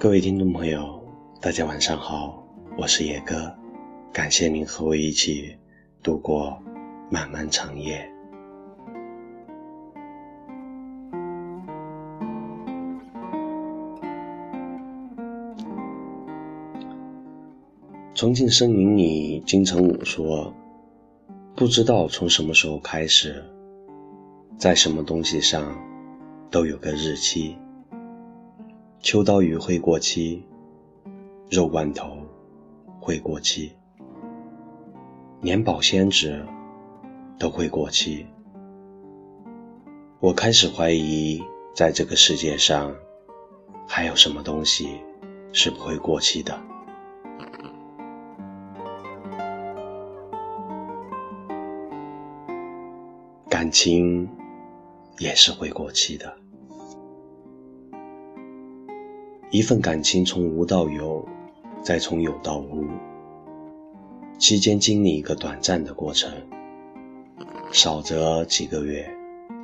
各位听众朋友，大家晚上好，我是野哥，感谢您和我一起度过漫漫长夜。重庆森林里，金城武说：“不知道从什么时候开始，在什么东西上都有个日期。”秋刀鱼会过期，肉罐头会过期，连保鲜纸都会过期。我开始怀疑，在这个世界上，还有什么东西是不会过期的？感情也是会过期的。一份感情从无到有，再从有到无，期间经历一个短暂的过程，少则几个月，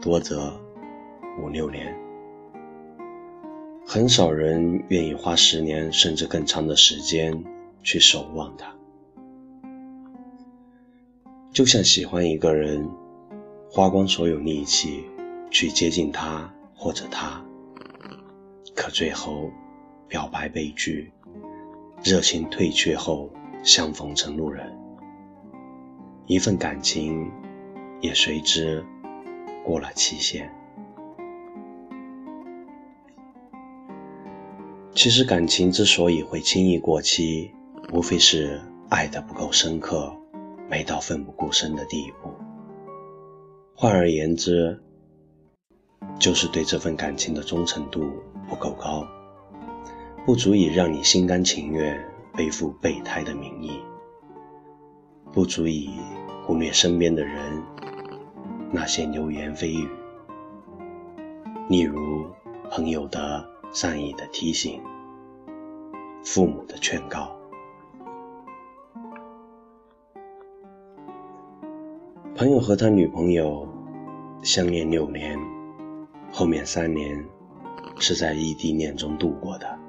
多则五六年。很少人愿意花十年甚至更长的时间去守望它。就像喜欢一个人，花光所有力气去接近他或者他，可最后。表白被拒，热情退却后相逢成路人，一份感情也随之过了期限。其实感情之所以会轻易过期，无非是爱得不够深刻，没到奋不顾身的地步。换而言之，就是对这份感情的忠诚度不够高。不足以让你心甘情愿背负备胎的名义，不足以忽略身边的人那些流言蜚语，例如朋友的善意的提醒，父母的劝告。朋友和他女朋友相恋六年，后面三年是在异地恋中度过的。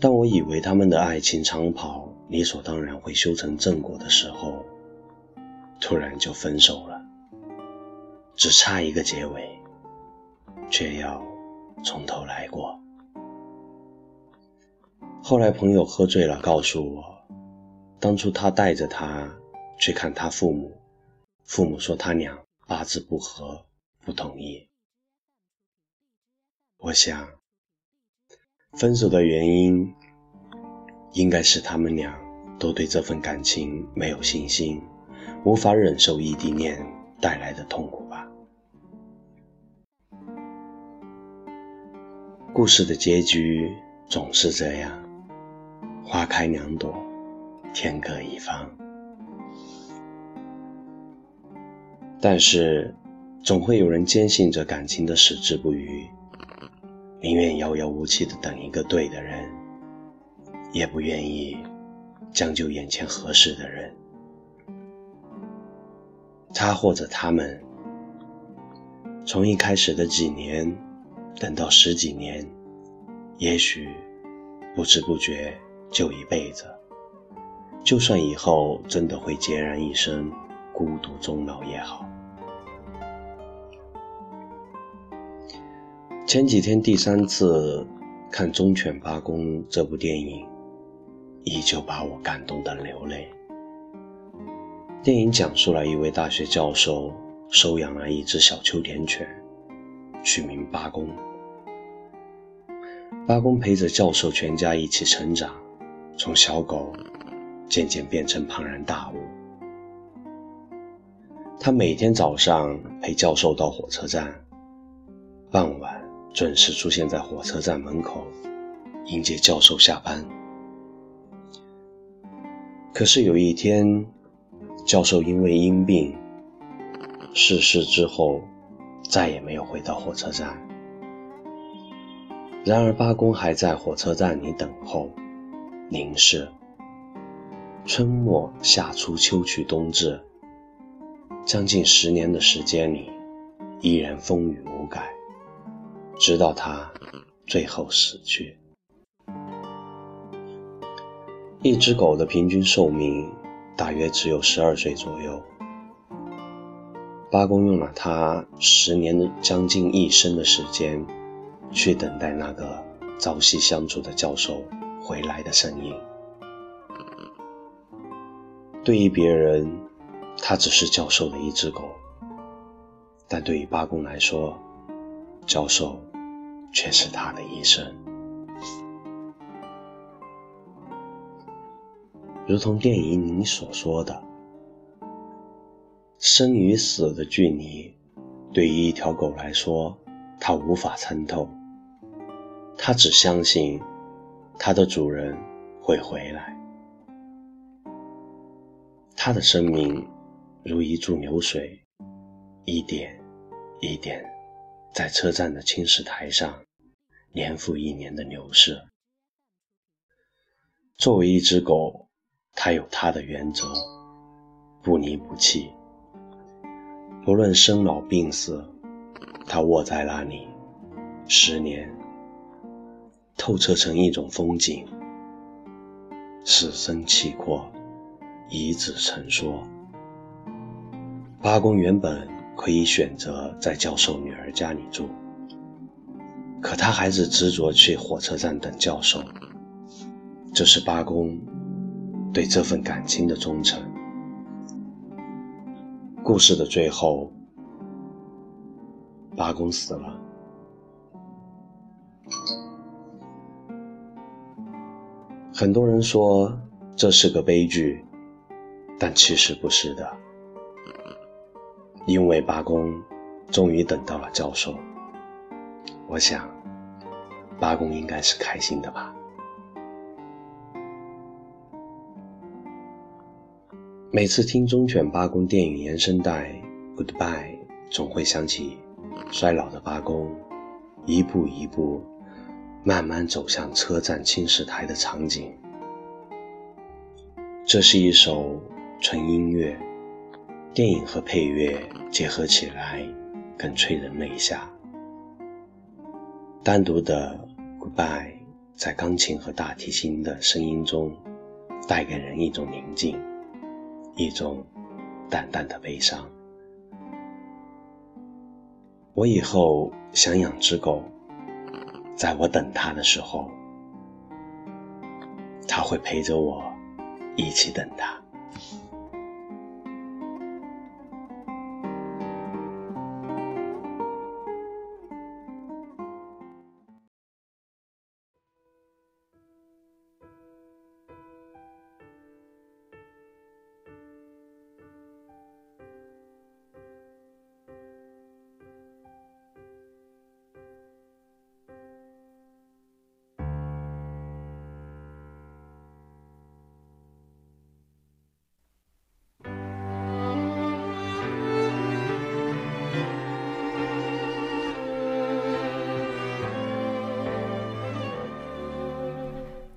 当我以为他们的爱情长跑理所当然会修成正果的时候，突然就分手了，只差一个结尾，却要从头来过。后来朋友喝醉了，告诉我，当初他带着他去看他父母，父母说他俩八字不合，不同意。我想。分手的原因，应该是他们俩都对这份感情没有信心，无法忍受异地恋带来的痛苦吧。故事的结局总是这样，花开两朵，天各一方。但是，总会有人坚信着感情的矢志不渝。宁愿遥遥无期的等一个对的人，也不愿意将就眼前合适的人。他或者他们，从一开始的几年，等到十几年，也许不知不觉就一辈子。就算以后真的会孑然一身，孤独终老也好。前几天第三次看《忠犬八公》这部电影，依旧把我感动得流泪。电影讲述了一位大学教授收养了一只小秋田犬，取名八公。八公陪着教授全家一起成长，从小狗渐渐变成庞然大物。他每天早上陪教授到火车站，傍晚。准时出现在火车站门口，迎接教授下班。可是有一天，教授因为因病逝世之后，再也没有回到火车站。然而八公还在火车站里等候、凝视。春末夏初秋去冬至，将近十年的时间里，依然风雨无改。直到他最后死去。一只狗的平均寿命大约只有十二岁左右。八公用了他十年的将近一生的时间，去等待那个朝夕相处的教授回来的身影。对于别人，他只是教授的一只狗；但对于八公来说，教授却是他的一生。如同电影里所说的，生与死的距离，对于一条狗来说，它无法参透。它只相信，它的主人会回来。它的生命如一柱流水，一点一点，在车站的青石台上，年复一年的流逝。作为一只狗。它有它的原则，不离不弃。不论生老病死，他卧在那里，十年，透彻成一种风景。死生契阔，以子成说。八公原本可以选择在教授女儿家里住，可他还是执着去火车站等教授。这是八公。对这份感情的忠诚。故事的最后，八公死了。很多人说这是个悲剧，但其实不是的，因为八公终于等到了教授。我想，八公应该是开心的吧。每次听忠犬八公电影原声带《Goodbye》，总会想起衰老的八公一步一步慢慢走向车站青石台的场景。这是一首纯音乐，电影和配乐结合起来更催人泪下。单独的《Goodbye》在钢琴和大提琴的声音中，带给人一种宁静。一种淡淡的悲伤。我以后想养只狗，在我等它的时候，它会陪着我一起等它。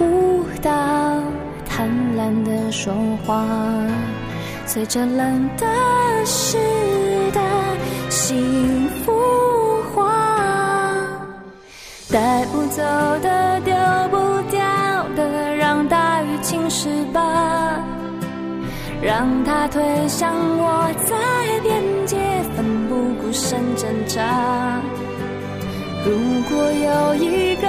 舞蹈，贪婪的说话，随着冷的湿的幸福化，带不走的丢不掉的，让大雨侵蚀吧，让它推向我在边界奋不顾身挣扎。如果有一个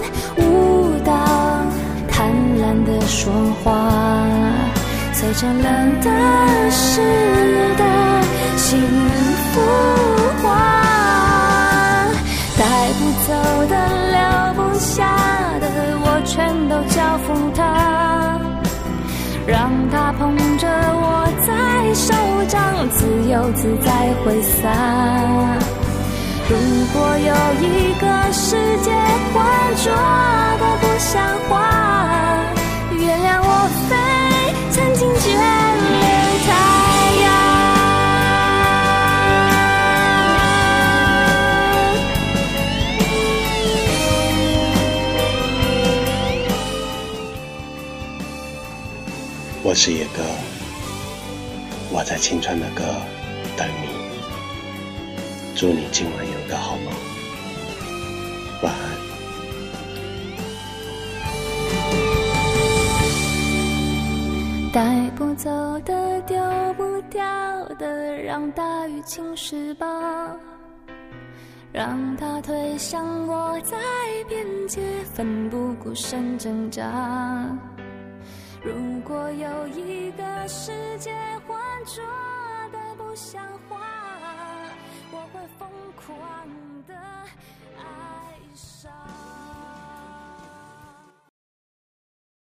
的说话，随着冷的时代，幸福化。带不走的、留不下的，我全都交付他，让他捧着我在手掌，自由自在挥洒。如果有一个世界浑浊的不像话，我是野哥，我在青春的歌等你。祝你今晚有个好梦，晚安。带不走的，丢不掉的，让大雨侵蚀吧，让它推向我在边界，奋不顾身挣扎。如果有一个世界浑浊的不像。